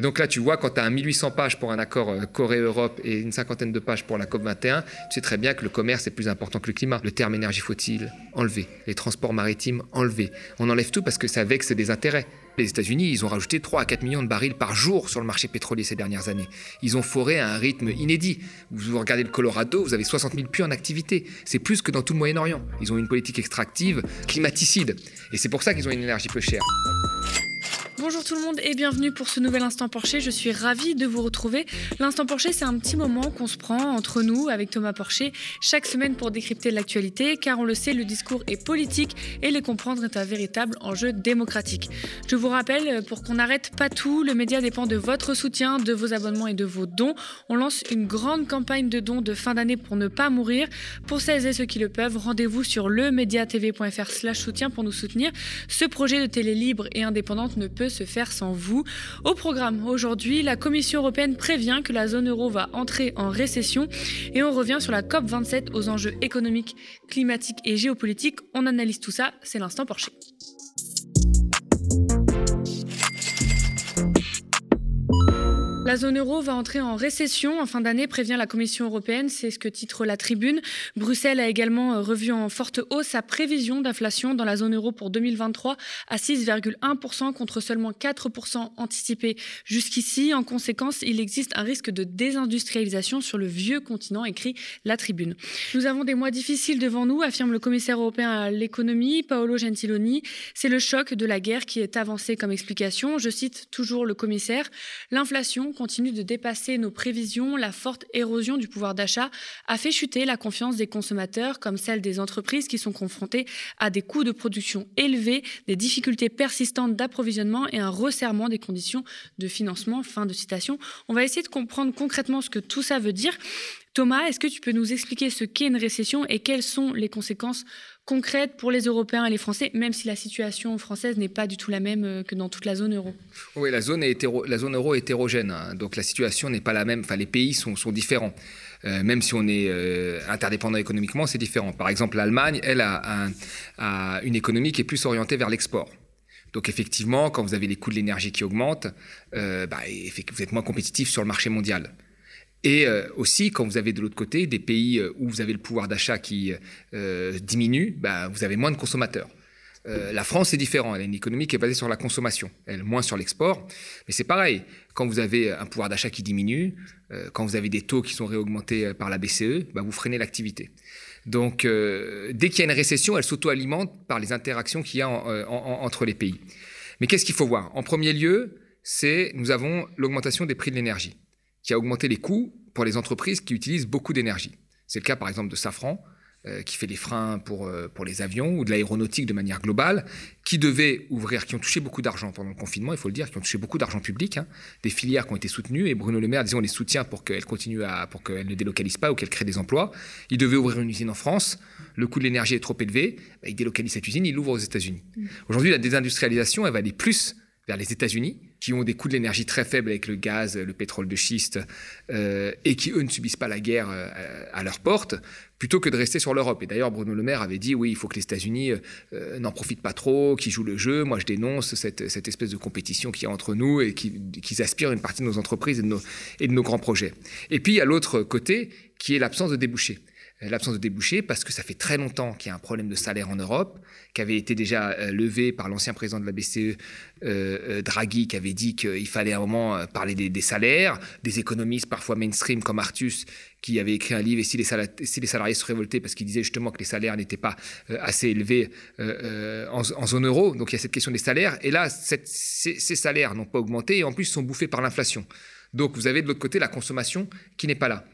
Et donc là, tu vois, quand tu as 1800 pages pour un accord euh, Corée-Europe et une cinquantaine de pages pour la COP21, tu sais très bien que le commerce est plus important que le climat. Le terme énergie faut-il. Les transports maritimes enlever. On enlève tout parce que ça vexe des intérêts. Les États-Unis, ils ont rajouté 3 à 4 millions de barils par jour sur le marché pétrolier ces dernières années. Ils ont foré à un rythme inédit. Vous regardez le Colorado, vous avez 60 000 puits en activité. C'est plus que dans tout le Moyen-Orient. Ils ont une politique extractive climaticide. Et c'est pour ça qu'ils ont une énergie peu chère. Bonjour tout le monde et bienvenue pour ce nouvel Instant Porcher. Je suis ravie de vous retrouver. L'Instant Porcher, c'est un petit moment qu'on se prend entre nous avec Thomas Porcher chaque semaine pour décrypter l'actualité, car on le sait, le discours est politique et les comprendre est un véritable enjeu démocratique. Je vous rappelle, pour qu'on n'arrête pas tout, le média dépend de votre soutien, de vos abonnements et de vos dons. On lance une grande campagne de dons de fin d'année pour ne pas mourir. Pour celles et ceux qui le peuvent, rendez-vous sur lemediatv.fr slash soutien pour nous soutenir. Ce projet de télé libre et indépendante ne peut se faire sans vous. Au programme aujourd'hui, la Commission européenne prévient que la zone euro va entrer en récession et on revient sur la COP27 aux enjeux économiques, climatiques et géopolitiques. On analyse tout ça, c'est l'instant Porsche. La zone euro va entrer en récession en fin d'année, prévient la Commission européenne. C'est ce que titre la tribune. Bruxelles a également euh, revu en forte hausse sa prévision d'inflation dans la zone euro pour 2023 à 6,1% contre seulement 4% anticipé jusqu'ici. En conséquence, il existe un risque de désindustrialisation sur le vieux continent, écrit la tribune. Nous avons des mois difficiles devant nous, affirme le commissaire européen à l'économie, Paolo Gentiloni. C'est le choc de la guerre qui est avancé comme explication. Je cite toujours le commissaire. Continue de dépasser nos prévisions, la forte érosion du pouvoir d'achat a fait chuter la confiance des consommateurs comme celle des entreprises qui sont confrontées à des coûts de production élevés, des difficultés persistantes d'approvisionnement et un resserrement des conditions de financement. Fin de citation. On va essayer de comprendre concrètement ce que tout ça veut dire. Thomas, est-ce que tu peux nous expliquer ce qu'est une récession et quelles sont les conséquences concrètes pour les Européens et les Français, même si la situation française n'est pas du tout la même euh, que dans toute la zone euro? Oui, la zone, euro est hétérogène, hein. donc la situation n'est pas la même, enfin les pays sont, différents. Euh, même si on est euh, interdépendant économiquement, c'est différent. Par exemple, l'Allemagne, elle, a, une économie qui est plus orientée vers l'export. Donc effectivement, quand vous avez les coûts de l'énergie qui augmentent, bah, vous êtes moins compétitif sur le marché mondial. Et euh, aussi, quand vous avez de l'autre côté des pays euh, où vous avez le pouvoir d'achat qui euh, diminue, bah, vous avez moins de consommateurs. la France est différente, elle a une économie qui est basée sur la consommation, elle moins sur l'export. Mais c'est pareil, quand vous avez un pouvoir d'achat qui diminue, quand vous avez des taux qui sont réaugmentés par la BCE, bah, vous freinez l'activité. Donc, dès qu'il y a une récession, elle s'auto-alimente par les interactions qu'il y a entre les pays. Mais qu'est-ce qu'il faut voir? En premier lieu, c'est nous avons l'augmentation des prix de l'énergie qui a augmenté les coûts pour les entreprises qui utilisent beaucoup d'énergie. C'est le cas par exemple de Safran, euh, qui fait les freins pour, euh, pour les avions, ou de l'aéronautique de manière globale, qui devait ouvrir, qui ont touché beaucoup d'argent pendant le confinement, il faut le dire, qui ont touché beaucoup d'argent public, hein, des filières qui ont été soutenues, et Bruno Le Maire disait on les soutient pour qu'elles continuent à, pour qu'elles ne délocalisent pas ou qu'elles créent des emplois. Il devait ouvrir une usine en France, le coût de l'énergie est trop élevé, bah, il délocalise cette usine, il l'ouvre aux États-Unis. Mmh. Aujourd'hui, la désindustrialisation, elle va aller plus vers les États-Unis, qui ont des coûts de l'énergie très faibles avec le gaz, le pétrole de schiste, euh, et qui, eux, ne subissent pas la guerre euh, à leur porte, plutôt que de rester sur l'Europe. Et d'ailleurs, Bruno Le Maire avait dit, oui, il faut que les États-Unis euh, n'en profitent pas trop, qu'ils jouent le jeu. Moi, je dénonce cette, espèce de compétition qu'il y a entre nous et qu'ils aspirent une partie de nos entreprises et de nos, et de nos grands projets. Et puis, il y a l'autre côté, qui est l'absence de débouchés l'absence de débouchés parce que ça fait très longtemps qu'il y a un problème de salaire en Europe, qui avait été déjà euh, levé par l'ancien président de la BCE, euh, euh, Draghi, qui avait dit qu'il fallait à un moment parler des, salaires, des économistes parfois mainstream comme Artus, qui avait écrit un livre, et si les, salariés, se révoltaient, parce qu'il disait justement que les salaires n'étaient pas assez élevés en, zone euro. Donc il y a cette question des salaires. Et là, ces, ces salaires n'ont pas augmenté et en plus sont bouffés par l'inflation. Donc vous avez de l'autre côté la consommation qui n'est pas là.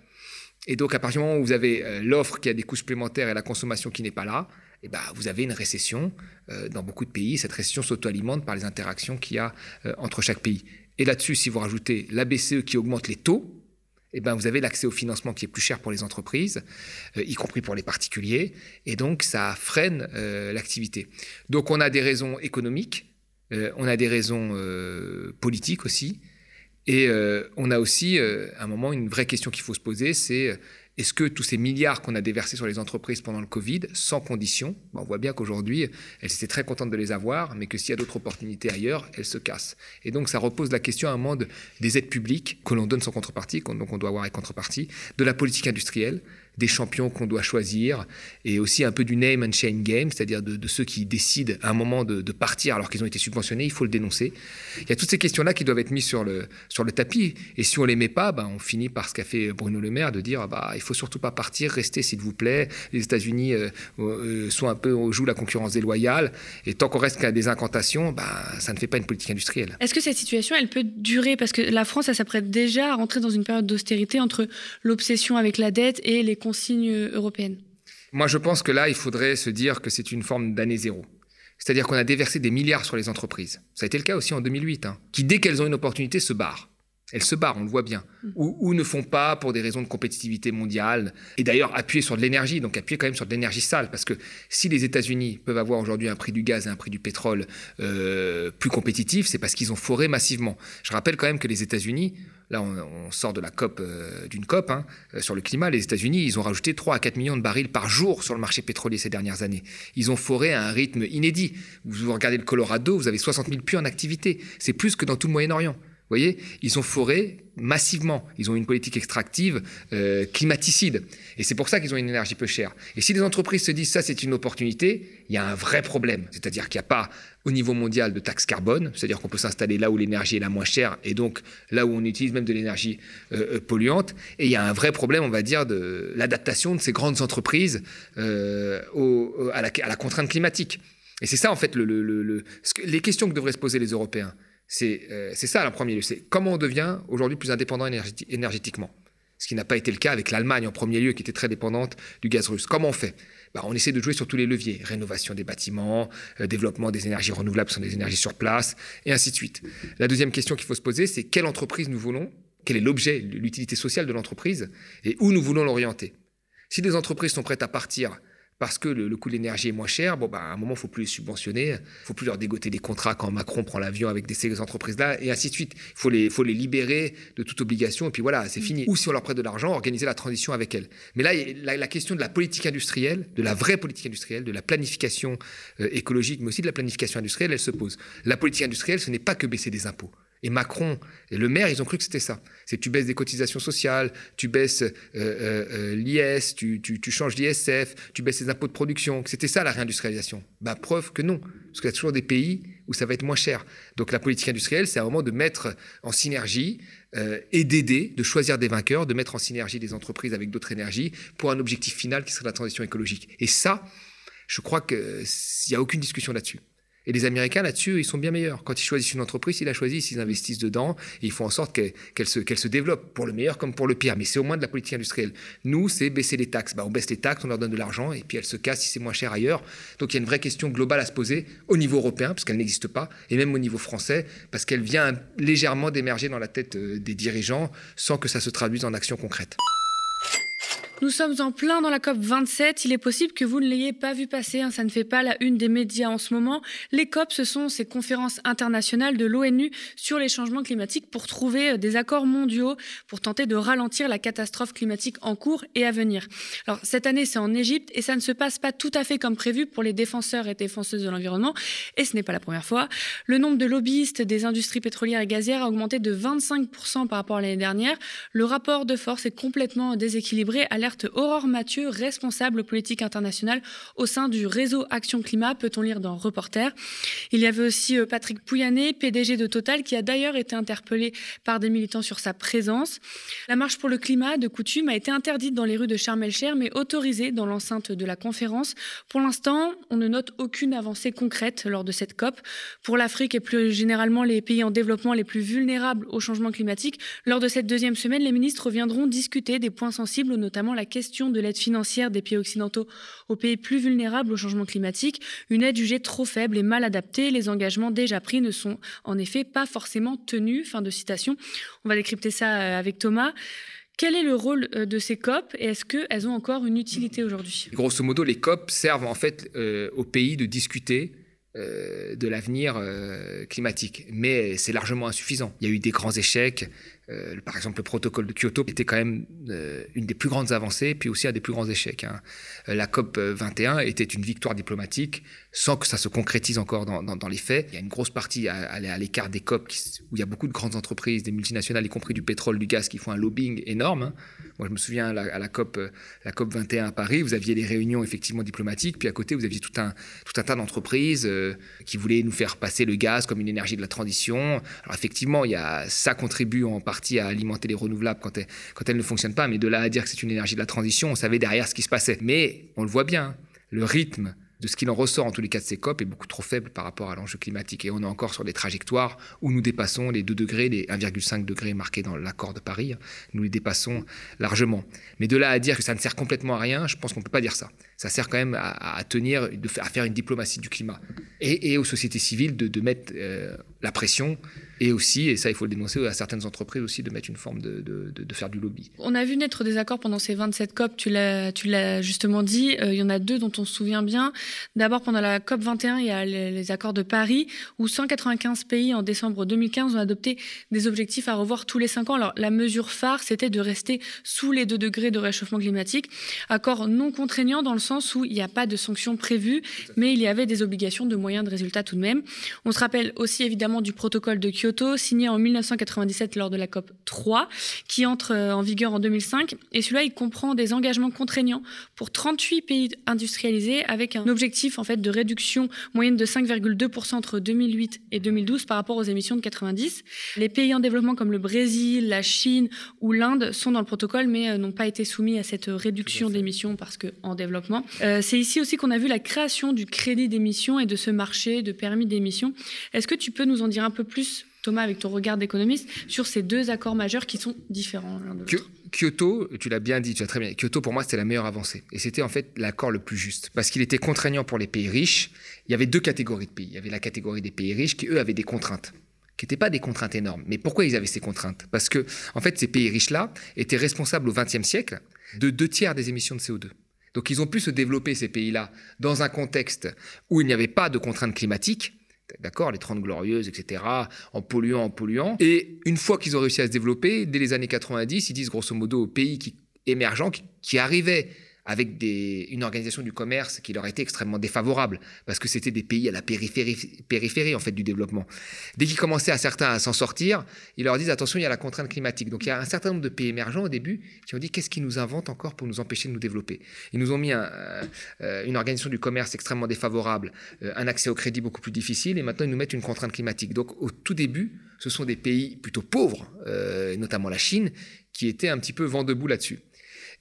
Et donc, à partir du moment où vous avez euh, l'offre qui a des coûts supplémentaires et la consommation qui n'est pas là, eh ben, vous avez une récession euh, dans beaucoup de pays. Cette récession s'auto-alimente par les interactions qu'il y a euh, entre chaque pays. Et là-dessus, si vous rajoutez la BCE qui augmente les taux, eh ben, vous avez l'accès au financement qui est plus cher pour les entreprises, y compris pour les particuliers, et donc ça freine l'activité. Donc on a des raisons économiques, on a des raisons politiques aussi, et euh, on a aussi, à euh, un moment, une vraie question qu'il faut se poser, c'est euh, est-ce que tous ces milliards qu'on a déversés sur les entreprises pendant le Covid, sans condition, ben, on voit bien qu'aujourd'hui, elles étaient très contentes de les avoir, mais que s'il y a d'autres opportunités ailleurs, elles se cassent. Et donc, ça repose la question à un moment des aides publiques que l'on donne sans contrepartie, donc on doit avoir une contrepartie, de la politique industrielle, des champions qu'on doit choisir, et aussi un peu du name and shame game, c'est-à-dire de, ceux qui décident à un moment de, partir alors qu'ils ont été subventionnés, il faut le dénoncer. Il y a toutes ces questions-là qui doivent être mises sur le, sur le tapis, et si on les met pas, ben, on finit par ce qu'a fait Bruno Le Maire, de dire ah bah, il faut surtout pas partir, restez s'il vous plaît, les États-Unis euh, euh, sont un peu, jouent la concurrence déloyale, et tant qu'on reste qu'à des incantations, bah, ça ne fait pas une politique industrielle. Est-ce que cette situation, elle peut durer? Parce que la France, elle s'apprête déjà à rentrer dans une période d'austérité entre l'obsession avec la dette et les consignes européennes Moi, je pense que là, il faudrait se dire que c'est une forme d'année zéro. C'est-à-dire qu'on a déversé des milliards sur les entreprises. Ça a été le cas aussi en 2008, hein, qui, dès qu'elles ont une opportunité, se barrent. Elles se barrent, on le voit bien. Mm. Ou, ne font pas pour des raisons de compétitivité mondiale. Et d'ailleurs, appuyer sur de l'énergie, donc appuyer quand même sur de l'énergie sale. Parce que si les États-Unis peuvent avoir aujourd'hui un prix du gaz et un prix du pétrole euh, plus compétitifs, c'est parce qu'ils ont foré massivement. Je rappelle quand même que les États-Unis Là, on, sort de la COP, euh, d'une COP hein, euh, sur le climat. Les États-Unis, ils ont rajouté 3 à 4 millions de barils par jour sur le marché pétrolier ces dernières années. Ils ont foré à un rythme inédit. Vous regardez le Colorado, vous avez 60 000 puits en activité. C'est plus que dans tout le Moyen-Orient. Vous voyez, ils ont foré massivement. Ils ont une politique extractive euh, climaticide. Et c'est pour ça qu'ils ont une énergie peu chère. Et si les entreprises se disent ça, c'est une opportunité, il y a un vrai problème. C'est-à-dire qu'il n'y a pas au niveau mondial de taxe carbone, c'est-à-dire qu'on peut s'installer là où l'énergie est la moins chère et donc là où on utilise même de l'énergie euh, euh, polluante. Et il y a un vrai problème, on va dire, de l'adaptation de ces grandes entreprises à, la, contrainte climatique. Et c'est ça, en fait, le, le, les questions que devraient se poser les Européens. Euh, c'est ça, en premier lieu. C'est comment on devient aujourd'hui plus indépendant énergétiquement. Ce qui n'a pas été le cas avec l'Allemagne en premier lieu, qui était très dépendante du gaz russe. Comment on fait? Bah, On essaie de jouer sur tous les leviers. Rénovation des bâtiments, euh, développement des énergies renouvelables, sont des énergies sur place, et ainsi de suite. La deuxième question qu'il faut se poser, c'est quelle entreprise nous voulons Quel est l'objet, l'utilité sociale de l'entreprise Et où nous voulons l'orienter? Si des entreprises sont prêtes à partir parce que le, coût de l'énergie est moins cher, bon, bah, à un moment, il ne faut plus les subventionner, il ne faut plus leur dégoter des contrats quand Macron prend l'avion avec des, ces entreprises-là, et ainsi de suite. Il faut les, faut les libérer de toute obligation, et puis voilà, c'est fini. Ou si on leur prête de l'argent, organiser la transition avec elles. Mais là, la, la, question de la politique industrielle, de la vraie politique industrielle, de la planification euh, écologique, mais aussi de la planification industrielle, elle se pose. La politique industrielle, ce n'est pas que baisser des impôts. Et Macron et le maire, ils ont cru que c'était ça. C'est tu baisses des cotisations sociales, tu baisses euh, euh, euh l'IS, tu, changes l'ISF, tu baisses les impôts de production. C'était ça la réindustrialisation. Bah, preuve que non. Parce qu'il y a toujours des pays où ça va être moins cher. Donc la politique industrielle, c'est un moment de mettre en synergie et d'aider, de choisir des vainqueurs, de mettre en synergie des entreprises avec d'autres énergies pour un objectif final qui serait la transition écologique. Et ça, je crois qu'il n'y a aucune discussion là-dessus. Et les Américains, là-dessus, ils sont bien meilleurs. Quand ils choisissent une entreprise, ils la choisissent, ils investissent dedans, et ils font en sorte qu'elle se, développe, pour le meilleur comme pour le pire. Mais c'est au moins de la politique industrielle. Nous, c'est baisser les taxes. Bah, on baisse les taxes, on leur donne de l'argent, et puis elles se cassent si c'est moins cher ailleurs. Donc il y a une vraie question globale à se poser au niveau européen, parce qu'elle n'existe pas, et même au niveau français, parce qu'elle vient légèrement d'émerger dans la tête euh, des dirigeants, sans que ça se traduise en actions concrètes. Nous sommes en plein dans la COP 27. Il est possible que vous ne l'ayez pas vu passer. Hein. Ça ne fait pas la une des médias en ce moment. Les COP, ce sont ces conférences internationales de l'ONU sur les changements climatiques pour trouver euh, des accords mondiaux pour tenter de ralentir la catastrophe climatique en cours et à venir. Alors cette année, c'est en Égypte et ça ne se passe pas tout à fait comme prévu pour les défenseurs et défenseuses de l'environnement. Et ce n'est pas la première fois. Le nombre de lobbyistes des industries pétrolières et gazières a augmenté de 25% par rapport à l'année dernière. Le rapport de force est complètement déséquilibré. Aurore Mathieu, responsable politique internationale au sein du réseau Action Climat, peut-on lire dans Reporter? Il y avait aussi euh, Patrick Pouyanné, PDG de Total, qui a d'ailleurs été interpellé par des militants sur sa présence. La marche pour le climat, de coutume, a été interdite dans les rues de Sharm el-Cher, mais autorisée dans l'enceinte de la conférence. Pour l'instant, on ne note aucune avancée concrète lors de cette COP. Pour l'Afrique et plus généralement les pays en développement les plus vulnérables au changement climatique, lors de cette deuxième semaine, les ministres viendront discuter des points sensibles, notamment la question de l'aide financière des pays occidentaux aux pays plus vulnérables au changement climatique, une aide jugée trop faible et mal adaptée. Les engagements déjà pris ne sont en effet pas forcément tenus. Fin de citation. On va décrypter ça euh, avec Thomas. Quel est le rôle euh, de ces COP et est-ce qu'elles ont encore une utilité aujourd'hui? Grosso modo, les COP servent en fait euh, aux pays de discuter de l'avenir climatique. Mais c'est largement insuffisant. Il y a eu des grands échecs. Euh, par exemple, le protocole de Kyoto était quand même euh, une des plus grandes avancées, puis aussi un des plus grands échecs. Hein. Euh, la COP 21 était une victoire diplomatique sans que ça se concrétise encore dans, les faits. Il y a une grosse partie à, à l'écart des COP où il y a beaucoup de grandes entreprises, des multinationales, y compris du pétrole, du gaz, qui font un lobbying énorme. Hein. Moi, je me souviens à la, COP, la COP 21 à Paris, vous aviez les réunions effectivement diplomatiques, puis à côté, vous aviez tout un, tout un tas d'entreprises qui voulaient nous faire passer le gaz comme une énergie de la transition. Alors effectivement, il y a, ça contribue en partie à alimenter les renouvelables quand, elles, ne fonctionnent pas, mais de là à dire que c'est une énergie de la transition, on savait derrière ce qui se passait. Mais on le voit bien, le rythme de ce qu'il en ressort en tous les cas de ces COP est beaucoup trop faible par rapport à l'enjeu climatique. Et on est encore sur des trajectoires où nous dépassons les 2 degrés, les 1,5 degrés marqués dans l'accord de Paris. Nous les dépassons largement. Mais de là à dire que ça ne sert complètement à rien, je pense qu'on ne peut pas dire ça. Ça sert quand même à, tenir, à faire une diplomatie du climat. Et, aux sociétés civiles de, mettre euh, la pression et aussi, et ça il faut le dénoncer, à certaines entreprises aussi de mettre une forme de, de, faire du lobby. On a vu naître des accords pendant ces 27 COP, tu l'as, tu l'as justement dit, euh, il y en a deux dont on se souvient bien. D'abord pendant la COP 21, il y a les, accords de Paris, où 195 pays en décembre 2015 ont adopté des objectifs à revoir tous les 5 ans. Alors la mesure phare, c'était de rester sous les 2 degrés de réchauffement climatique. Accord non contraignant dans le sens où il n'y a pas de sanctions prévues, mais il y avait des obligations de moyens de résultats tout de même. On se rappelle aussi évidemment du protocole de Kyoto signé en 1997 lors de la COP 3, qui entre euh, en vigueur en 2005. Et celui-là, il comprend des engagements contraignants pour 38 pays industrialisés, avec un objectif en fait de réduction moyenne de 5,2% entre 2008 et 2012 par rapport aux émissions de 90. Les pays en développement comme le Brésil, la Chine ou l'Inde sont dans le protocole, mais euh, n'ont pas été soumis à cette réduction d'émissions parce que en développement. Euh, c'est ici aussi qu'on a vu la création du crédit d'émission et de ce marché de permis d'émission. Est-ce que tu peux nous en dire un peu plus Thomas, avec ton regard d'économiste, sur ces deux accords majeurs qui sont différents l'un de l'autre. Kyoto, tu l'as bien dit, tu as très bien. Kyoto, pour moi, c'était la meilleure avancée. Et c'était en fait l'accord le plus juste. Parce qu'il était contraignant pour les pays riches. Il y avait deux catégories de pays. Il y avait la catégorie des pays riches qui, eux, avaient des contraintes qui n'étaient pas des contraintes énormes. Mais pourquoi ils avaient ces contraintes? Parce que, en fait, ces pays riches-là étaient responsables au XXe siècle de deux tiers des émissions de CO2. Donc, ils ont pu se développer, ces pays-là, dans un contexte où il n'y avait pas de contraintes climatiques d'accord, les 30 glorieuses, etc., en polluant, en polluant. Et une fois qu'ils ont réussi à se développer, dès les années 90, ils disent grosso modo aux pays qui, émergents qui arrivaient avec une organisation du commerce qui leur était extrêmement défavorable, parce que c'était des pays à la périphérie, périphérie en fait du développement. Dès qu'ils commençaient à certains à s'en sortir, ils leur disent attention, il y a la contrainte climatique. Donc il y a un certain nombre de pays émergents au début qui ont dit qu'est-ce qu'ils nous inventent encore pour nous empêcher de nous développer? Ils nous ont mis euh, une organisation du commerce extrêmement défavorable, euh, un accès au crédit beaucoup plus difficile, et maintenant ils nous mettent une contrainte climatique. Donc au tout début, ce sont des pays plutôt pauvres, euh, notamment la Chine, qui étaient un petit peu vent debout là-dessus.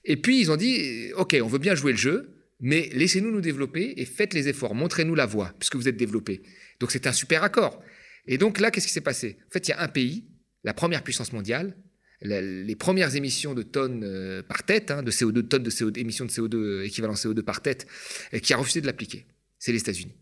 Et puis ils ont dit, OK, on veut bien jouer le jeu, mais laissez-nous nous développer et faites les efforts, montrez-nous la voie, puisque vous êtes développés. Donc c'est un super accord. Et donc là, qu'est-ce qui s'est passé? En fait, il y a un pays, la première puissance mondiale, les premières émissions de tonnes euh, par tête, hein, de CO2, tonnes de CO2, émissions de CO2, euh, équivalent CO2 par tête, qui a refusé de l'appliquer. C'est les États-Unis.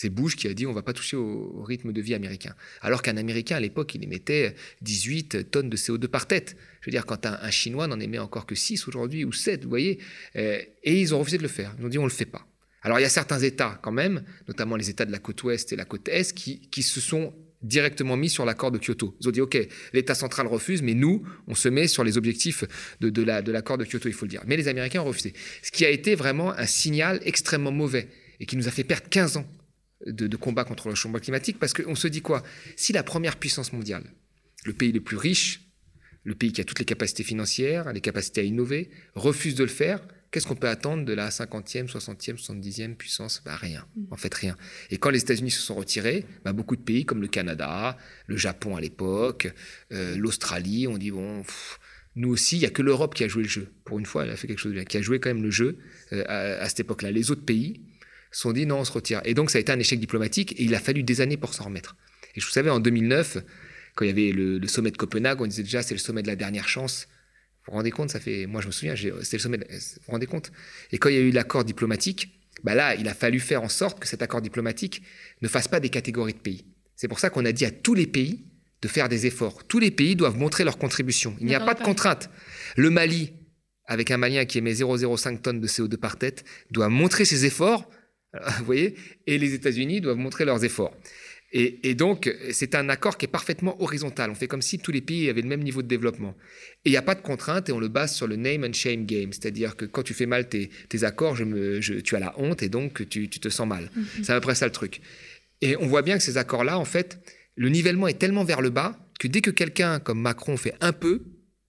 C'est Bush qui a dit on va pas toucher au, rythme de vie américain. Alors qu'un Américain, à l'époque, il émettait 18 tonnes de CO2 par tête. Je veux dire, quand un, Chinois n'en émet encore que 6 aujourd'hui, ou 7, vous voyez. Euh, et ils ont refusé de le faire. Ils ont dit on le fait pas. Alors il y a certains États quand même, notamment les États de la côte ouest et la côte est, qui, qui se sont directement mis sur l'accord de Kyoto. Ils ont dit, OK, l'État central refuse, mais nous, on se met sur les objectifs de, de l'accord de, de Kyoto, il faut le dire. Mais les Américains ont refusé. Ce qui a été vraiment un signal extrêmement mauvais et qui nous a fait perdre 15 ans de, combat contre le changement climatique, parce qu'on se dit quoi? Si la première puissance mondiale, le pays le plus riche, le pays qui a toutes les capacités financières, les capacités à innover, refuse de le faire, qu'est-ce qu'on peut attendre de la 50e, 60e, 70e puissance? Bah, Rien, en fait rien. Et quand les États-Unis se sont retirés, bah, beaucoup de pays comme le Canada, le Japon à l'époque, euh, l'Australie, ont dit, bon, nous aussi, il n'y a que l'Europe qui a joué le jeu. Pour une fois, elle a fait quelque chose de bien, qui a joué quand même le jeu euh, à cette époque-là. Les autres pays, se sont dit non, on se retire. Et donc ça a été un échec diplomatique et il a fallu des années pour s'en remettre. Et je vous savais, en 2009, quand il y avait le, sommet de Copenhague, on disait déjà c'est le sommet de la dernière chance. Vous vous rendez compte, ça fait, moi je me souviens, c'était le sommet, vous vous rendez compte? Et quand il y a eu l'accord diplomatique, bah là, il a fallu faire en sorte que cet accord diplomatique ne fasse pas des catégories de pays. C'est pour ça qu'on a dit à tous les pays de faire des efforts. Tous les pays doivent montrer leur contribution. Il n'y a pas de contrainte. Le Mali, avec un Malien qui émet 0,05 tonnes de CO2 par tête, doit montrer ses efforts vous voyez? Et les États-Unis doivent montrer leurs efforts. Et, donc, c'est un accord qui est parfaitement horizontal. On fait comme si tous les pays avaient le même niveau de développement. Et il n'y a pas de contrainte et on le base sur le name and shame game. C'est-à-dire que quand tu fais mal tes, accords, je me, tu as la honte et donc tu, te sens mal. Mhm. C'est à peu près ça le truc. Et on voit bien que ces accords-là, en fait, le nivellement est tellement vers le bas que dès que quelqu'un comme Macron fait un peu,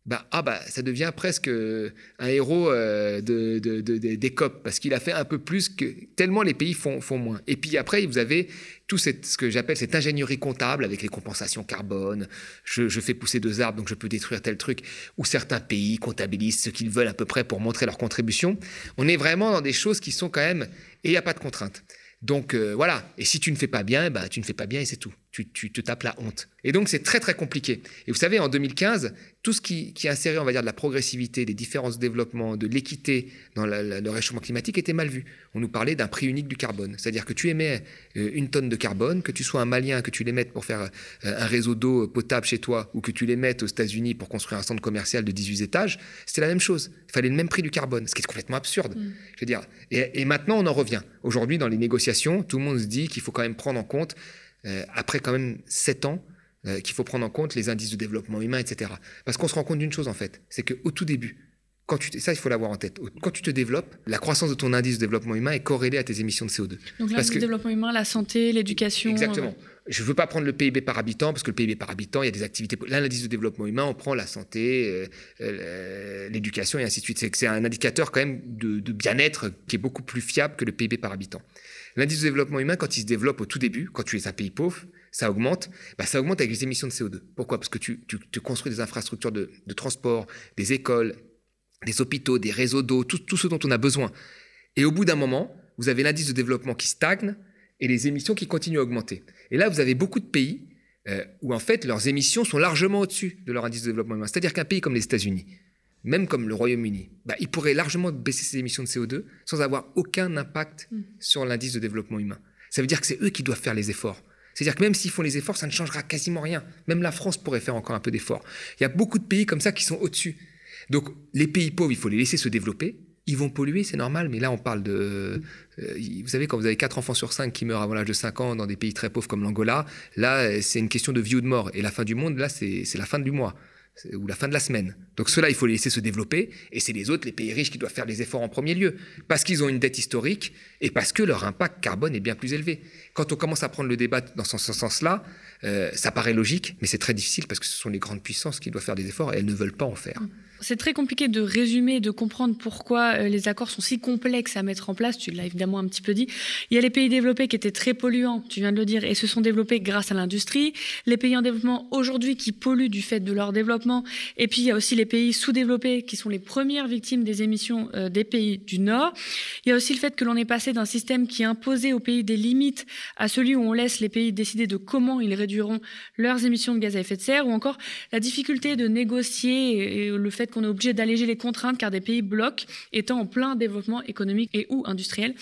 bah, ah bah, ça devient presque euh, un héros euh, de, des COP, parce qu'il a fait un peu plus que tellement les pays font, moins. Et puis après, vous avez tout ce que j'appelle cette ingénierie comptable avec les compensations carbone. Je, je, fais pousser deux arbres, donc je peux détruire tel truc. Où certains pays comptabilisent ce qu'ils veulent à peu près pour montrer leur contribution. On est vraiment dans des choses qui sont quand même... Et il n'y a pas de contraintes. Donc euh, voilà, et si tu ne fais pas bien, bah, tu ne fais pas bien et c'est tout. Tu, te tapes la honte. Et donc c'est très très compliqué. Et vous savez, en 2015, tout ce qui, qui inséré, on va dire, de la progressivité, des différences de développement, de l'équité dans le réchauffement climatique était mal vu. On nous parlait d'un prix unique du carbone. C'est-à-dire que tu émets euh, une tonne de carbone, que tu sois un Malien, que tu l'émettes pour faire euh, un réseau d'eau potable chez toi, ou que tu l'émettes aux États-Unis pour construire un centre commercial de 18 étages, c'était la même chose. Il fallait le même prix du carbone, ce qui est complètement absurde. Mm. Je veux dire. Et, et maintenant, on en revient. Aujourd'hui, dans les négociations, tout le monde se dit qu'il faut quand même prendre en compte, euh, après quand même 7 ans, euh, qu'il faut prendre en compte les indices de développement humain, etc. Parce qu'on se rend compte d'une chose, en fait, c'est qu'au tout début, quand tu ça, il faut l'avoir en tête. Quand tu te développes, la croissance de ton indice de développement humain est corrélée à tes émissions de CO2. Donc l'indice de développement humain, la santé, l'éducation. Exactement. Je ne veux pas prendre le PIB par habitant, parce que le PIB par habitant, il y a des activités. L'indice de développement humain, on prend la santé, euh, l'éducation et ainsi de suite. C'est un indicateur quand même de, bien-être qui est beaucoup plus fiable que le PIB par habitant. L'indice de développement humain, quand il se développe au tout début, quand tu es un pays pauvre, ça augmente, bah ça augmente avec les émissions de CO2. Pourquoi? Parce que tu, tu, construis des infrastructures de, transport, des écoles, des hôpitaux, des réseaux d'eau, tout, tout, ce dont on a besoin. Et au bout d'un moment, vous avez l'indice de développement qui stagne et les émissions qui continuent à augmenter. Et là, vous avez beaucoup de pays euh, où en fait leurs émissions sont largement au-dessus de leur indice de développement humain. C'est-à-dire qu'un pays comme les États-Unis, même comme le Royaume-Uni, bah, il pourrait largement baisser ses émissions de CO2 sans avoir aucun impact mm. sur l'indice de développement humain. Ça veut dire que c'est eux qui doivent faire les efforts. C'est-à-dire que même s'ils font les efforts, ça ne changera quasiment rien. Même la France pourrait faire encore un peu d'efforts. Il y a beaucoup de pays comme ça qui sont au-dessus. Donc les pays pauvres, il faut les laisser se développer. Ils vont polluer, c'est normal, mais là on parle de... Euh, vous savez, quand vous avez 4 enfants sur 5 qui meurent avant l'âge de 5 ans dans des pays très pauvres comme l'Angola, là c'est une question de vie ou de mort. Et la fin du monde, là c'est la fin du mois ou la fin de la semaine. Donc cela, il faut les laisser se développer, et c'est les autres, les pays riches, qui doivent faire les efforts en premier lieu, parce qu'ils ont une dette historique et parce que leur impact carbone est bien plus élevé. Quand on commence à prendre le débat dans ce sens-là, euh, ça paraît logique, mais c'est très difficile parce que ce sont les grandes puissances qui doivent faire des efforts et elles ne veulent pas en faire. Mmh. C'est très compliqué de résumer, de comprendre pourquoi euh, les accords sont si complexes à mettre en place. Tu l'as évidemment un petit peu dit. Il y a les pays développés qui étaient très polluants, tu viens de le dire, et se sont développés grâce à l'industrie. Les pays en développement aujourd'hui qui polluent du fait de leur développement. Et puis il y a aussi les pays sous-développés qui sont les premières victimes des émissions euh, des pays du Nord. Il y a aussi le fait que l'on est passé d'un système qui imposait aux pays des limites à celui où on laisse les pays décider de comment ils réduiront leurs émissions de gaz à effet de serre, ou encore la difficulté de négocier et le fait qu'on est obligé d'alléger les contraintes car des pays bloquent étant en plein développement économique et ou industriel.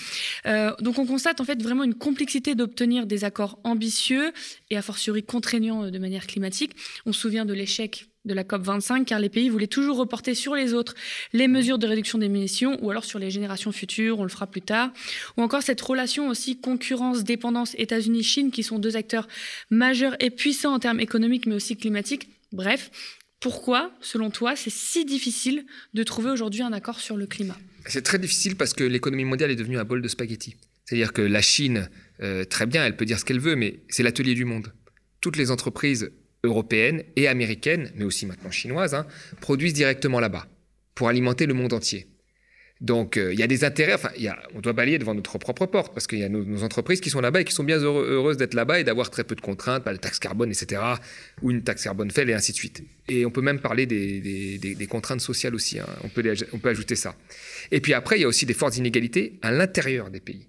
Euh, donc on constate en fait vraiment une complexité d'obtenir des accords ambitieux et a fortiori contraignants euh, de manière climatique. On se souvient de l'échec de la COP 25 car les pays voulaient toujours reporter sur les autres les mesures de réduction d'émissions ou alors sur les générations futures, on le fera plus tard. Ou encore cette relation aussi concurrence-dépendance États-Unis-Chine qui sont deux acteurs majeurs et puissants en termes économiques mais aussi climatiques. Bref, pourquoi, selon toi, c'est si difficile de trouver aujourd'hui un accord sur le climat? C'est très difficile parce que l'économie mondiale est devenue un bol de spaghettis. C'est-à-dire que la Chine, euh, très bien, elle peut dire ce qu'elle veut, mais c'est l'atelier du monde. Toutes les entreprises européennes et américaines, mais aussi maintenant chinoises, hein, produisent directement là-bas pour alimenter le monde entier. Donc, euh, il y a des intérêts. Enfin, y a, on doit balayer devant notre propre porte parce qu'il y a nos, entreprises qui sont là-bas et qui sont bien heureuses d'être là-bas et d'avoir très peu de contraintes, pas de taxes carbone, etc., ou une taxe carbone faible et ainsi de suite. Et on peut même parler des, contraintes sociales aussi. Hein. On peut ajouter ça. Et puis après, il y a aussi des fortes inégalités à l'intérieur des pays.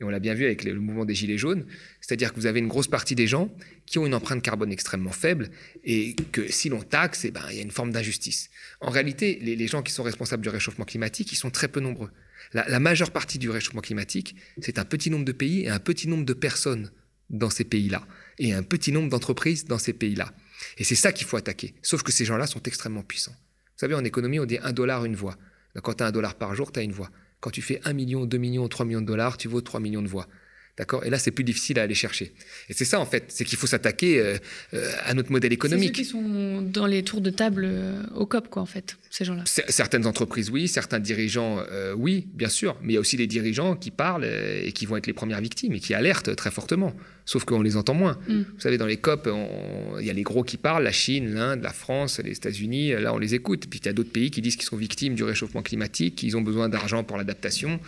Et on l'a bien vu avec le mouvement des Gilets jaunes, c'est-à-dire que vous avez une grosse partie des gens qui ont une empreinte carbone extrêmement faible et que si l'on taxe, eh ben, il y a une forme d'injustice. En réalité, les, gens qui sont responsables du réchauffement climatique, ils sont très peu nombreux. La, majeure partie du réchauffement climatique, c'est un petit nombre de pays et un petit nombre de personnes dans ces pays-là, et un petit nombre d'entreprises dans ces pays-là. Et c'est ça qu'il faut attaquer. Sauf que ces gens-là sont extrêmement puissants. Vous savez, en économie, on dit un dollar, une voix. quand tu as un dollar par jour, tu as une voix. Quand tu fais 1 million, 2 millions, 3 millions de dollars, tu vaux 3 millions de voix. D'accord? Et là, c'est plus difficile à aller chercher. Et c'est ça, en fait, c'est qu'il faut s'attaquer euh, euh, à notre modèle économique. C'est ceux qui sont dans les tours de table euh, au COP, quoi, en fait, ces gens-là. Certaines entreprises, oui. Certains dirigeants, oui, bien sûr. Mais il y a aussi des dirigeants qui parlent et qui vont être les premières victimes et qui alertent très fortement. Sauf qu'on les entend moins. Mm. Vous savez, dans les COP, il y a les gros qui parlent, la Chine, l'Inde, la France, les États-Unis. Là, on les écoute. Puis il y a d'autres pays qui disent qu'ils sont victimes du réchauffement climatique, qu'ils ont besoin d'argent pour l'adaptation.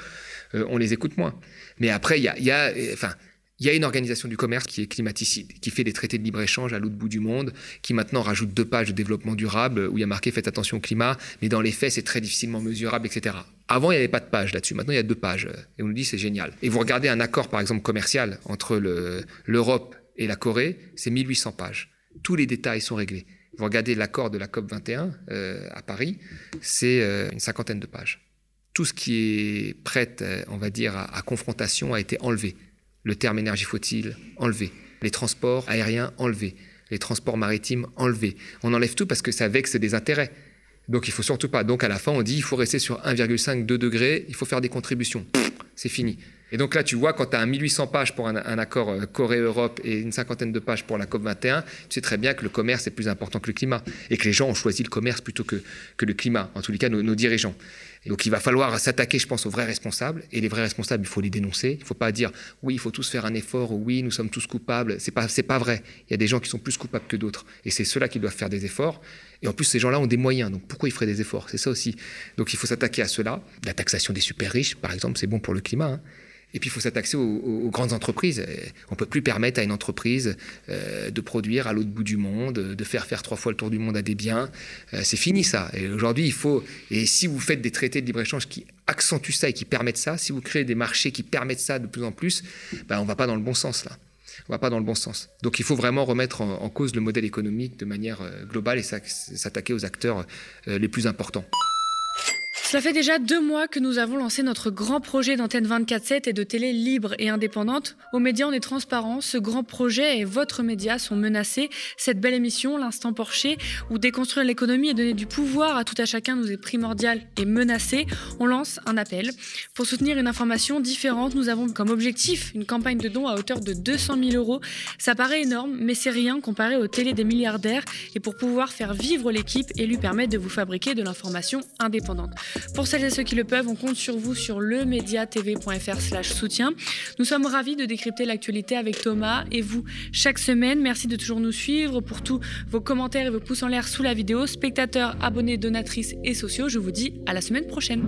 On les écoute moins. Mais après, il y a, enfin, il y a une organisation du commerce qui est climaticide, qui fait des traités de libre-échange à l'autre bout du monde, qui maintenant rajoute deux pages de développement durable où il y a marqué faites attention au climat, mais dans les faits, c'est très difficilement mesurable, etc. Avant, il n'y avait pas de page là-dessus. Maintenant, il y a deux pages. Et on nous dit c'est génial. Et vous regardez un accord, par exemple, commercial entre l'Europe et la Corée, c'est 1800 pages. Tous les détails sont réglés. Vous regardez l'accord de la COP 21 euh, à Paris, c'est euh, une cinquantaine de pages. Tout ce qui est prêt, euh, on va dire, à confrontation a été enlevé. Le terme énergie faut-il enlevé. Les transports aériens enlevés. Les transports maritimes enlevés. On enlève tout parce que ça vexe des intérêts. Donc il faut surtout pas. Donc à la fin, on dit il faut rester sur 1,5-2 degrés, il faut faire des contributions. C'est fini. Et donc là, tu vois, quand tu as 1800 pages pour un, accord euh, Corée-Europe et une cinquantaine de pages pour la COP21, tu sais très bien que le commerce est plus important que le climat et que les gens ont choisi le commerce plutôt que le climat, en tous les cas nos dirigeants donc il va falloir s'attaquer, je pense, aux vrais responsables. Et les vrais responsables, il faut les dénoncer. Il ne faut pas dire oui, il faut tous faire un effort, ou oui, nous sommes tous coupables. C'est pas, pas vrai. Il y a des gens qui sont plus coupables que d'autres. Et c'est ceux-là qui doivent faire des efforts. Et en plus, ces gens-là ont des moyens. Donc pourquoi ils feraient des efforts? C'est ça aussi. Donc il faut s'attaquer à cela. La taxation des super riches, par exemple, c'est bon pour le climat. Hein. Et puis, il faut s'attaquer aux, grandes entreprises. On ne peut plus permettre à une entreprise euh, de produire à l'autre bout du monde, de faire faire trois fois le tour du monde à des biens. Euh, c'est fini ça. Et aujourd'hui, il faut. Et si vous faites des traités de libre-échange qui accentuent ça et qui permettent ça, si vous créez des marchés qui permettent ça de plus en plus, ben, on ne va pas dans le bon sens là. On va pas dans le bon sens. Donc il faut vraiment remettre en, cause le modèle économique de manière euh, globale et s'attaquer aux acteurs les plus importants. Cela fait déjà deux mois que nous avons lancé notre grand projet d'antenne 24-7 et de télé libre et indépendante. Aux médias, on est transparent. Ce grand projet et votre média sont menacés. Cette belle émission, L'Instant Porcher, où déconstruire l'économie et donner du pouvoir à tout à chacun nous est primordial et menacé. On lance un appel. Pour soutenir une information différente, nous avons comme objectif une campagne de dons à hauteur de 200 000 euros. Ça paraît énorme, mais c'est rien comparé aux télé des milliardaires et pour pouvoir faire vivre l'équipe et lui permettre de vous fabriquer de l'information indépendante. Pour celles et ceux qui le peuvent, on compte sur vous sur lemediatv.fr slash soutien. Nous sommes ravis de décrypter l'actualité avec Thomas et vous chaque semaine. Merci de toujours nous suivre pour tous vos commentaires et vos pouces en l'air sous la vidéo. Spectateurs, abonnés, donatrices et sociaux, je vous dis à la semaine prochaine.